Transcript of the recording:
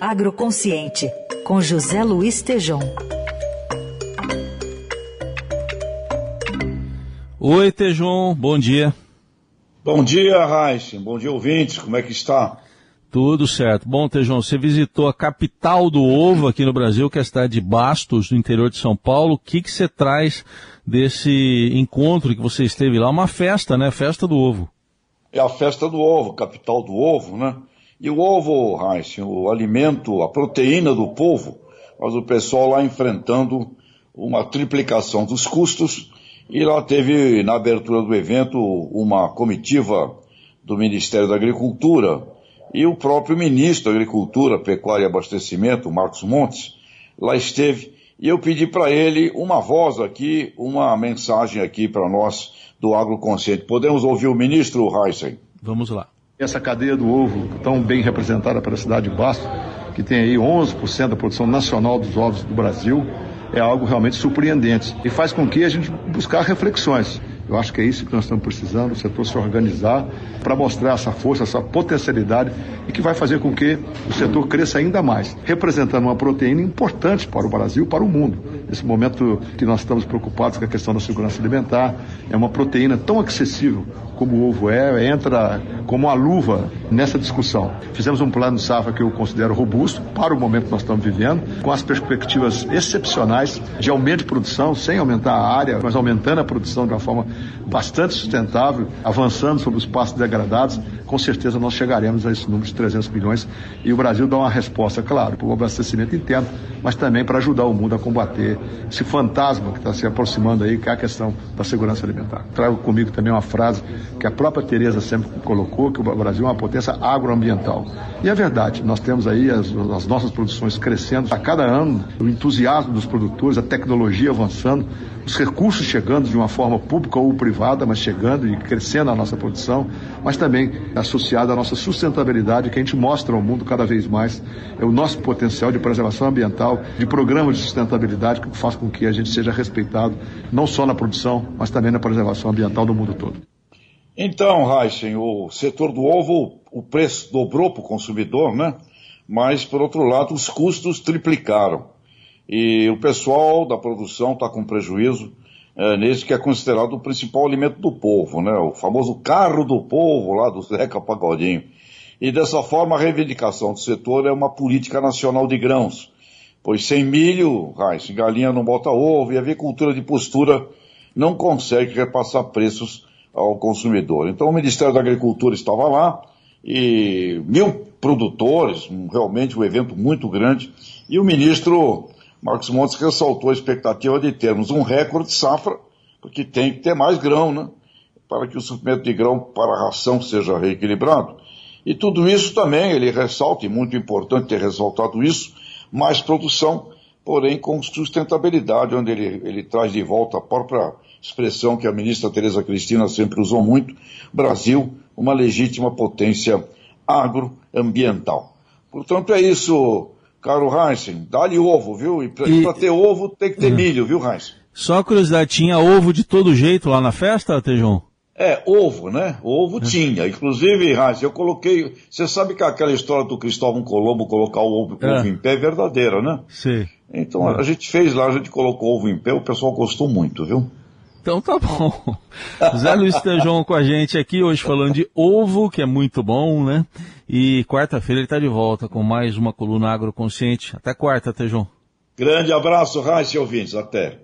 Agroconsciente, com José Luiz Tejom. Oi, Tejom, bom dia. Bom dia, Raíssa. Bom dia, ouvintes. Como é que está? Tudo certo. Bom, Tejão, você visitou a capital do ovo aqui no Brasil, que é a cidade de Bastos, no interior de São Paulo. O que, que você traz desse encontro que você esteve lá? Uma festa, né? Festa do ovo. É a festa do ovo, capital do ovo, né? E o ovo, Heinz, o alimento, a proteína do povo, mas o pessoal lá enfrentando uma triplicação dos custos e lá teve, na abertura do evento, uma comitiva do Ministério da Agricultura, e o próprio ministro da Agricultura, Pecuária e Abastecimento, Marcos Montes, lá esteve e eu pedi para ele uma voz aqui, uma mensagem aqui para nós do Agroconsciente. Podemos ouvir o ministro Heisen? Vamos lá. Essa cadeia do ovo, tão bem representada pela cidade de Bastos, que tem aí 11% da produção nacional dos ovos do Brasil, é algo realmente surpreendente e faz com que a gente buscar reflexões. Eu acho que é isso que nós estamos precisando, o setor se organizar para mostrar essa força, essa potencialidade e que vai fazer com que o setor cresça ainda mais, representando uma proteína importante para o Brasil para o mundo. Nesse momento que nós estamos preocupados com a questão da segurança alimentar, é uma proteína tão acessível como o ovo é, entra como uma luva nessa discussão. Fizemos um plano de safra que eu considero robusto para o momento que nós estamos vivendo, com as perspectivas excepcionais de aumento de produção, sem aumentar a área, mas aumentando a produção de uma forma bastante sustentável, avançando sobre os passos degradados, com certeza nós chegaremos a esse número de 300 milhões e o Brasil dá uma resposta, claro, para o abastecimento interno, mas também para ajudar o mundo a combater esse fantasma que está se aproximando aí, que é a questão da segurança alimentar. Trago comigo também uma frase que a própria Tereza sempre colocou, que o Brasil é uma potência agroambiental. E é verdade, nós temos aí as, as nossas produções crescendo a cada ano, o entusiasmo dos produtores, a tecnologia avançando, os recursos chegando de uma forma pública ou privada, mas chegando e crescendo a nossa produção, mas também associada à nossa sustentabilidade, que a gente mostra ao mundo cada vez mais, é o nosso potencial de preservação ambiental, de programas de sustentabilidade que faz com que a gente seja respeitado, não só na produção, mas também na preservação ambiental do mundo todo. Então, Heisen, o setor do ovo, o preço dobrou para o consumidor, né? Mas, por outro lado, os custos triplicaram. E o pessoal da produção está com prejuízo é, nesse que é considerado o principal alimento do povo, né? O famoso carro do povo lá do Zeca Pagodinho. E dessa forma a reivindicação do setor é uma política nacional de grãos. Pois sem milho, Heisen, galinha não bota ovo e a avicultura de postura não consegue repassar preços ao consumidor. Então o Ministério da Agricultura estava lá e mil produtores, realmente um evento muito grande, e o ministro Marcos Montes ressaltou a expectativa de termos um recorde de safra, porque tem que ter mais grão, né? Para que o suprimento de grão para a ração seja reequilibrado. E tudo isso também, ele ressalta, e muito importante ter ressaltado isso, mais produção, porém com sustentabilidade, onde ele, ele traz de volta a própria expressão que a ministra Tereza Cristina sempre usou muito, Brasil, uma legítima potência agroambiental. Portanto, é isso, caro Heinzen. Dá-lhe ovo, viu? E para e... ter ovo tem que ter hum. milho, viu, Heinzen? Só curiosidade, tinha ovo de todo jeito lá na festa, Tejão? É, ovo, né? Ovo tinha. Inclusive, Heinz, eu coloquei. Você sabe que aquela história do Cristóvão Colombo colocar o ovo, é. ovo em pé é verdadeira, né? Sim. Então é. a gente fez lá, a gente colocou ovo em pé, o pessoal gostou muito, viu? Então tá bom. Zé Luiz Tejon com a gente aqui hoje falando de ovo, que é muito bom, né? E quarta-feira ele está de volta com mais uma coluna agroconsciente. Até quarta, Tejon. Grande abraço, Raíssa ouvintes. Até.